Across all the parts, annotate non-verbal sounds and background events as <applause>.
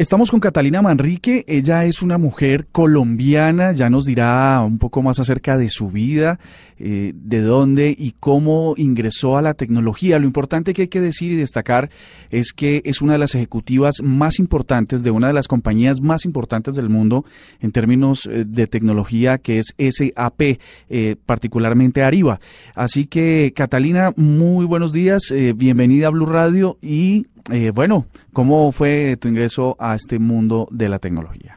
Estamos con Catalina Manrique, ella es una mujer colombiana, ya nos dirá un poco más acerca de su vida, eh, de dónde y cómo ingresó a la tecnología. Lo importante que hay que decir y destacar es que es una de las ejecutivas más importantes de una de las compañías más importantes del mundo en términos eh, de tecnología, que es SAP, eh, particularmente Arriba. Así que, Catalina, muy buenos días, bienvenida a Blue Radio y eh, bueno, ¿cómo fue tu ingreso a este mundo de la tecnología?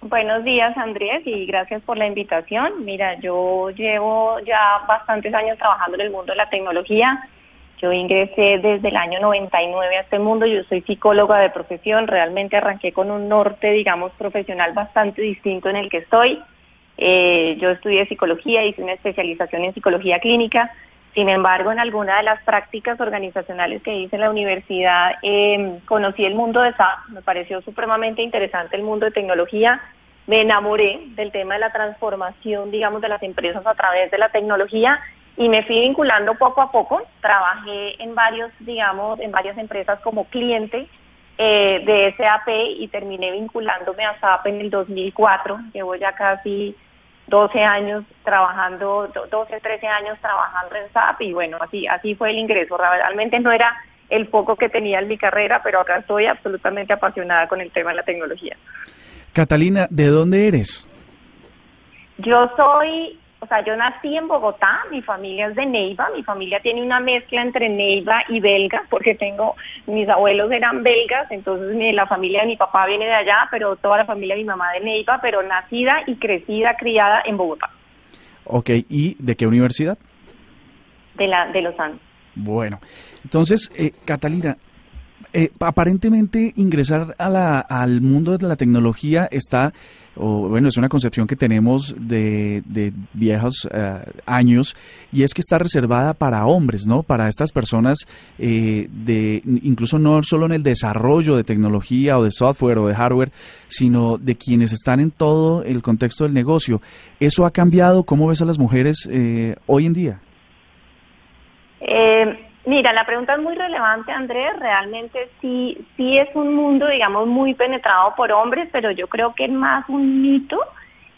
Buenos días, Andrés, y gracias por la invitación. Mira, yo llevo ya bastantes años trabajando en el mundo de la tecnología. Yo ingresé desde el año 99 a este mundo. Yo soy psicóloga de profesión. Realmente arranqué con un norte, digamos, profesional bastante distinto en el que estoy. Eh, yo estudié psicología, hice una especialización en psicología clínica. Sin embargo, en alguna de las prácticas organizacionales que hice en la universidad, eh, conocí el mundo de SAP, me pareció supremamente interesante el mundo de tecnología, me enamoré del tema de la transformación, digamos, de las empresas a través de la tecnología y me fui vinculando poco a poco. Trabajé en varios, digamos, en varias empresas como cliente eh, de SAP y terminé vinculándome a SAP en el 2004. Llevo ya casi 12 años trabajando, 12, 13 años trabajando en SAP y bueno, así, así fue el ingreso. Realmente no era el foco que tenía en mi carrera, pero acá estoy absolutamente apasionada con el tema de la tecnología. Catalina, ¿de dónde eres? Yo soy, o sea, yo nací en Bogotá, mi familia es de Neiva, mi familia tiene una mezcla entre Neiva y belga, porque tengo, mis abuelos eran belgas, entonces mi, la familia de mi papá viene de allá, pero toda la familia de mi mamá de Neiva, pero nacida y crecida, criada en Bogotá. Ok, ¿y de qué universidad? De, la, de Los Andes. Bueno, entonces, eh, Catalina, eh, aparentemente ingresar a la, al mundo de la tecnología está, o bueno, es una concepción que tenemos de, viejos eh, años y es que está reservada para hombres, ¿no? Para estas personas, eh, de incluso no solo en el desarrollo de tecnología o de software o de hardware, sino de quienes están en todo el contexto del negocio. ¿Eso ha cambiado? ¿Cómo ves a las mujeres eh, hoy en día? Mira, la pregunta es muy relevante, Andrés. Realmente sí, sí es un mundo, digamos, muy penetrado por hombres, pero yo creo que es más un mito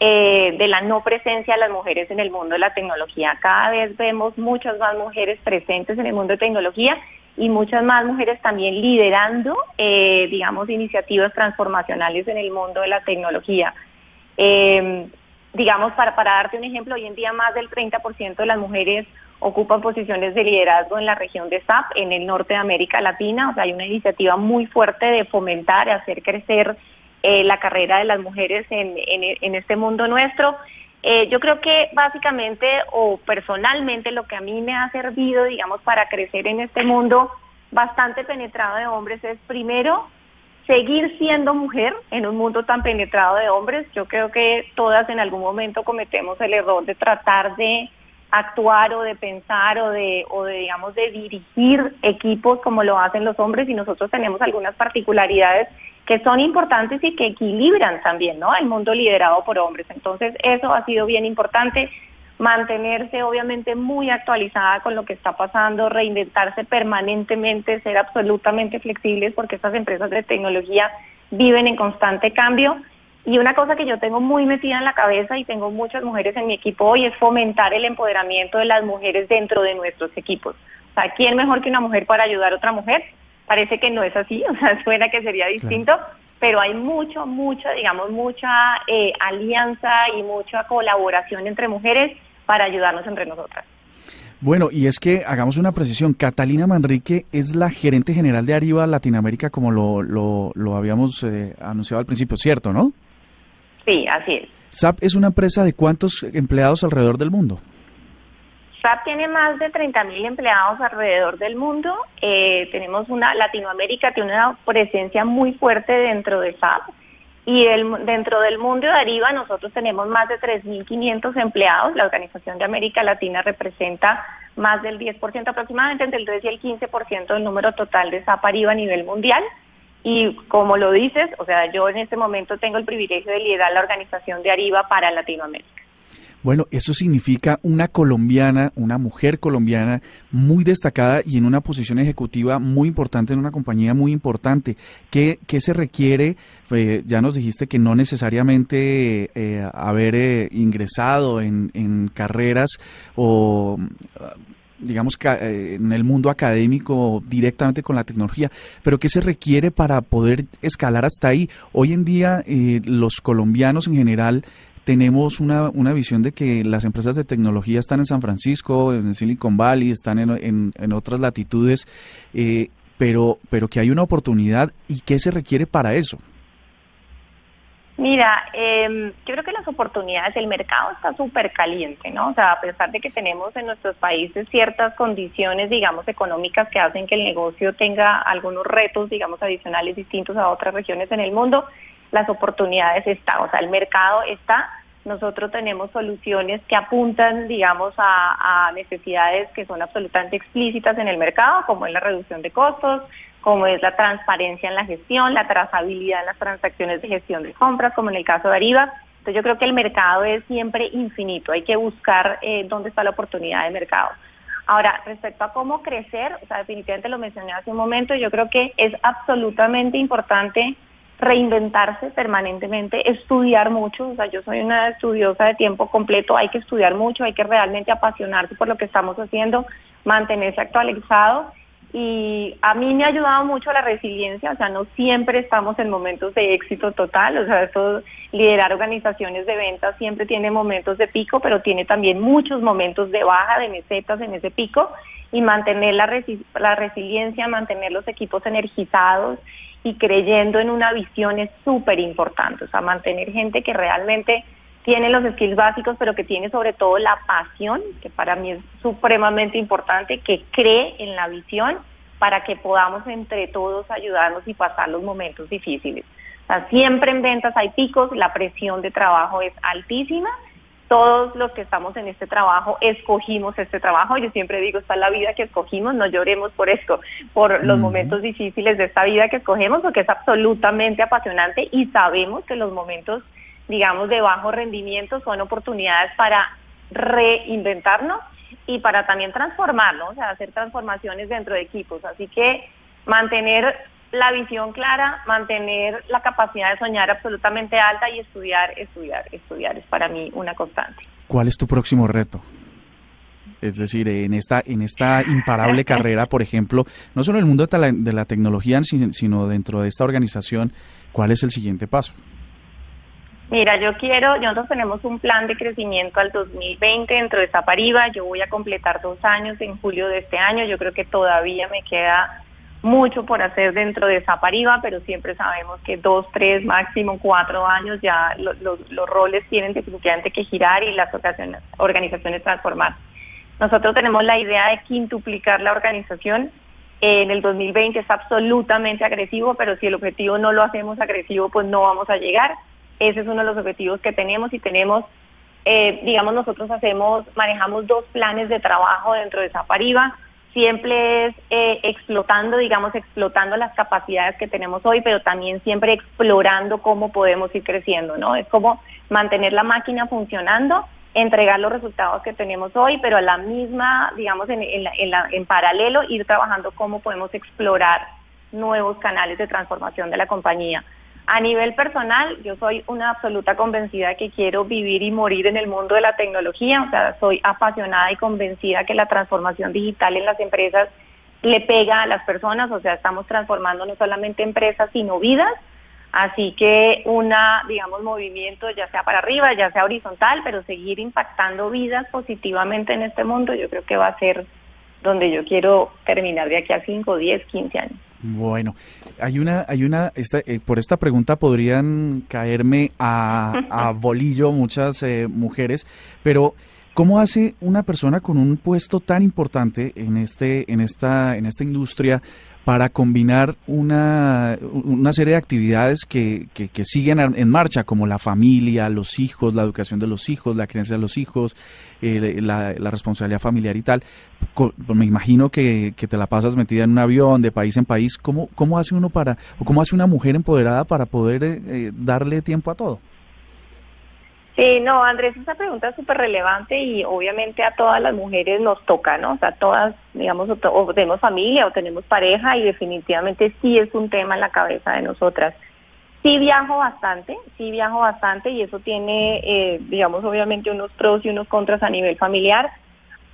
eh, de la no presencia de las mujeres en el mundo de la tecnología. Cada vez vemos muchas más mujeres presentes en el mundo de tecnología y muchas más mujeres también liderando, eh, digamos, iniciativas transformacionales en el mundo de la tecnología. Eh, digamos, para, para darte un ejemplo, hoy en día más del 30% de las mujeres ocupan posiciones de liderazgo en la región de SAP, en el norte de América Latina. O sea, hay una iniciativa muy fuerte de fomentar, hacer crecer eh, la carrera de las mujeres en, en, este mundo nuestro. Eh, yo creo que básicamente o personalmente lo que a mí me ha servido, digamos, para crecer en este mundo bastante penetrado de hombres es primero seguir siendo mujer en un mundo tan penetrado de hombres. Yo creo que todas en algún momento cometemos el error de tratar de actuar o de pensar o de, o de, digamos, de dirigir equipos como lo hacen los hombres y nosotros tenemos algunas particularidades que son importantes y que equilibran también, ¿no? El mundo liderado por hombres. Entonces, eso ha sido bien importante mantenerse obviamente muy actualizada con lo que está pasando, reinventarse permanentemente, ser absolutamente flexibles porque estas empresas de tecnología viven en constante cambio y una cosa que yo tengo muy metida en la cabeza y tengo muchas mujeres en mi equipo hoy es fomentar el empoderamiento de las mujeres dentro de nuestros equipos. O sea, ¿quién mejor que una mujer para ayudar a otra mujer? Parece que no es así, <laughs> o sea, suena que sería distinto, claro. pero hay mucho, mucha, digamos, mucha eh, alianza y mucha colaboración entre mujeres para ayudarnos entre nosotras. Bueno, y es que hagamos una precisión. Catalina Manrique es la gerente general de Arriba Latinoamérica, como lo, lo, lo habíamos eh, anunciado al principio, ¿cierto, no? Sí, así es. SAP es una empresa de cuántos empleados alrededor del mundo? SAP tiene más de 30 mil empleados alrededor del mundo. Eh, tenemos una, Latinoamérica tiene una presencia muy fuerte dentro de SAP. Y dentro del mundo de Ariba nosotros tenemos más de 3.500 empleados. La Organización de América Latina representa más del 10%, aproximadamente entre el 3 y el 15% del número total de SAP Ariba a nivel mundial. Y como lo dices, o sea, yo en este momento tengo el privilegio de liderar la organización de Ariba para Latinoamérica. Bueno, eso significa una colombiana, una mujer colombiana muy destacada y en una posición ejecutiva muy importante en una compañía muy importante. ¿Qué, qué se requiere? Eh, ya nos dijiste que no necesariamente eh, haber eh, ingresado en, carreras o digamos, en el mundo académico directamente con la tecnología, pero ¿qué se requiere para poder escalar hasta ahí? Hoy en día los colombianos en general tenemos una, una visión de que las empresas de tecnología están en San Francisco, en Silicon Valley, están en, en, otras latitudes, eh, pero, pero que hay una oportunidad y qué se requiere para eso. Mira, eh, yo creo que las oportunidades, el mercado está súper caliente, ¿no? O sea, a pesar de que tenemos en nuestros países ciertas condiciones, digamos, económicas que hacen que el negocio tenga algunos retos, digamos, adicionales distintos a otras regiones en el mundo, las oportunidades están, o sea, el mercado está. Nosotros tenemos soluciones que apuntan, digamos, a, necesidades que son absolutamente explícitas en el mercado, como es la reducción de costos, como es la transparencia en la gestión, la trazabilidad en las transacciones de gestión de compras, como en el caso de Ariba. Entonces yo creo que el mercado es siempre infinito, hay que buscar eh, dónde está la oportunidad de mercado. Ahora, respecto a cómo crecer, o sea, definitivamente lo mencioné hace un momento, yo creo que es absolutamente importante reinventarse permanentemente, estudiar mucho, o sea, yo soy una estudiosa de tiempo completo, hay que estudiar mucho, hay que realmente apasionarse por lo que estamos haciendo, mantenerse actualizado y a mí me ha ayudado mucho la resiliencia, o sea, no siempre estamos en momentos de éxito total, o sea, eso, liderar organizaciones de ventas siempre tiene momentos de pico, pero tiene también muchos momentos de baja, de mesetas en ese pico y mantener la, la resiliencia, mantener los equipos energizados y creyendo en una visión es súper importante, o sea, mantener gente que realmente tiene los skills básicos, pero que tiene sobre todo la pasión, que para mí es supremamente importante, que cree en la visión para que podamos entre todos ayudarnos y pasar los momentos difíciles. O sea, siempre en ventas hay picos, la presión de trabajo es altísima todos los que estamos en este trabajo escogimos este trabajo. Yo siempre digo, está la vida que escogimos, no lloremos por esto, por los momentos difíciles de esta vida que escogemos, porque es absolutamente apasionante y sabemos que los momentos, digamos, de bajo rendimiento son oportunidades para reinventarnos y para también transformarnos, o sea, hacer transformaciones dentro de equipos. Así que mantener la visión clara, mantener la capacidad de soñar absolutamente alta y estudiar, estudiar, estudiar es para mí una constante. ¿Cuál es tu próximo reto? Es decir, en esta, en esta imparable <laughs> carrera, por ejemplo, no solo en el mundo de la, de la tecnología, sino dentro de esta organización, ¿cuál es el siguiente paso? Mira, yo quiero, nosotros tenemos un plan de crecimiento al 2020 dentro de Zapariba, yo voy a completar dos años en julio de este año, yo creo que todavía me queda mucho por hacer dentro de Zapariba, pero siempre sabemos que dos, tres, máximo cuatro años ya los roles tienen definitivamente que girar y las organizaciones, transformar. Nosotros tenemos la idea de quintuplicar la organización. En el 2020 es absolutamente agresivo, pero si el objetivo no lo hacemos agresivo, pues no vamos a llegar. Ese es uno de los objetivos que tenemos y tenemos, eh, digamos, nosotros hacemos, manejamos dos planes de trabajo dentro de Zapariba siempre es eh, explotando, digamos, explotando las capacidades que tenemos hoy, pero también siempre explorando cómo podemos ir creciendo, ¿no? Es como mantener la máquina funcionando, entregar los resultados que tenemos hoy, pero a la misma, digamos, en, en, en paralelo, ir trabajando cómo podemos explorar nuevos canales de transformación de la compañía. A nivel personal, yo soy una absoluta convencida que quiero vivir y morir en el mundo de la tecnología, o sea, soy apasionada y convencida que la transformación digital en las empresas le pega a las personas, o sea, estamos transformando no solamente empresas, sino vidas, así que una, digamos, movimiento ya sea para arriba, ya sea horizontal, pero seguir impactando vidas positivamente en este mundo, yo creo que va a ser donde yo quiero terminar de aquí a 5, 10, 15 años. Bueno, hay una, hay una, esta, eh, por esta pregunta podrían caerme a, <laughs> bolillo muchas eh, mujeres, pero ¿Cómo hace una persona con un puesto tan importante en, este, en, esta, en esta industria para combinar una, una serie de actividades que, que, siguen en marcha, como la familia, los hijos, la educación de los hijos, la creencia de los hijos, eh, la, responsabilidad familiar y tal. Me imagino que, que, te la pasas metida en un avión de país en país. ¿Cómo, cómo hace uno para, o cómo hace una mujer empoderada para poder eh, darle tiempo a todo? Sí, no, Andrés, esa pregunta es súper relevante y obviamente a todas las mujeres nos toca, ¿no? O sea, todas, digamos, o, tenemos familia o tenemos pareja y definitivamente sí es un tema en la cabeza de nosotras. Sí viajo bastante, sí viajo bastante y eso tiene, eh, digamos, obviamente unos pros y unos contras a nivel familiar.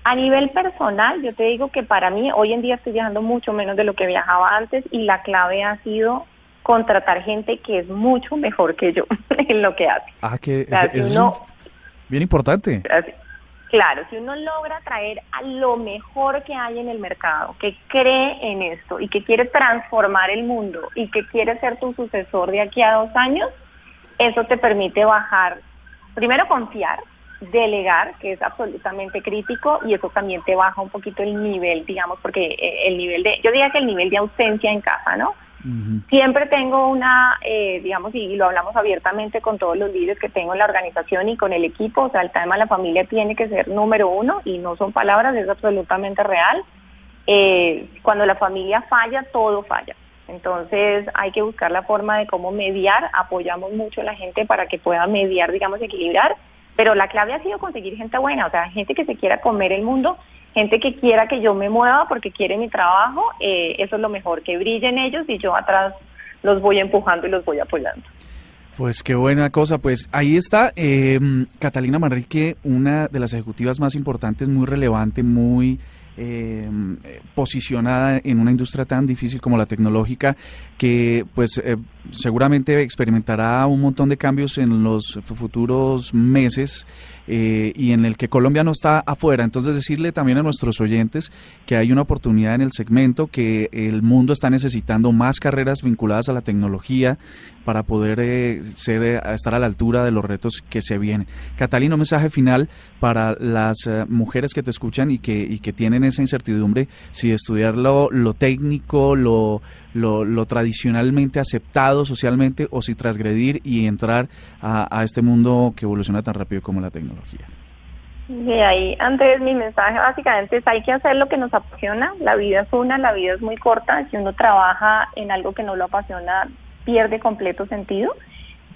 A nivel personal, yo te digo que para mí hoy en día estoy viajando mucho menos de lo que viajaba antes y la clave ha sido contratar gente que es mucho mejor que yo <laughs> en lo que hace. Ah, que es, bien importante. claro, si uno logra traer a lo mejor que hay en el mercado, que cree en esto y que quiere transformar el mundo y que quiere ser tu sucesor de aquí a dos años, eso te permite bajar, primero confiar, delegar, que es absolutamente crítico, y eso también te baja un poquito el nivel, digamos, porque eh, el nivel de, yo diría que el nivel de ausencia en casa, ¿no? Siempre tengo una, eh, digamos, y lo hablamos abiertamente con todos los líderes que tengo en la organización y con el equipo, o sea, el tema de la familia tiene que ser número uno y no son palabras, es absolutamente real. Eh, cuando la familia falla, todo falla. Entonces hay que buscar la forma de cómo mediar, apoyamos mucho a la gente para que pueda mediar, digamos, equilibrar, pero la clave ha sido conseguir gente buena, o sea, gente que se quiera comer el mundo gente que quiera que yo me mueva porque quiere mi trabajo, eh, eso es lo mejor, que brillen ellos y yo atrás los voy empujando y los voy apoyando. Pues qué buena cosa, pues ahí está eh, Catalina Manrique, una de las ejecutivas más importantes, muy relevante, muy eh, posicionada en una industria tan difícil como la tecnológica, que pues eh, seguramente experimentará un montón de cambios en los futuros meses eh, y en el que Colombia no está afuera. Entonces decirle también a nuestros oyentes que hay una oportunidad en el segmento, que el mundo está necesitando más carreras vinculadas a la tecnología para poder eh, ser, eh, estar a la altura de los retos que se vienen. Catalina, un mensaje final para las mujeres que te escuchan y que, que tienen esa incertidumbre si estudiar lo, técnico, lo, lo, lo tradicionalmente aceptado socialmente o si transgredir y entrar a, este mundo que evoluciona tan rápido como la tecnología. De ahí, Andrés, mi mensaje básicamente es hay que hacer lo que nos apasiona. La vida es una, la vida es muy corta. Si uno trabaja en algo que no lo apasiona, pierde completo sentido.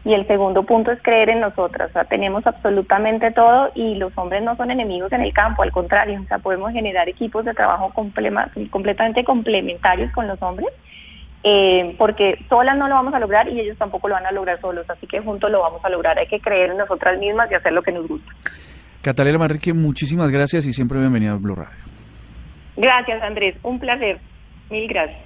Y el segundo punto es creer en nosotras. Tenemos absolutamente todo y los hombres no son enemigos en el campo, al contrario. O sea, podemos generar equipos de trabajo completamente complementarios con los hombres eh, porque solas no lo vamos a lograr y ellos tampoco lo van a lograr solos, así que juntos lo vamos a lograr. Hay que creer en nosotras mismas y hacer lo que nos gusta. Catalina Manrique, muchísimas gracias y siempre bienvenida a Blue Radio. Gracias, Andrés. Un placer. Mil gracias.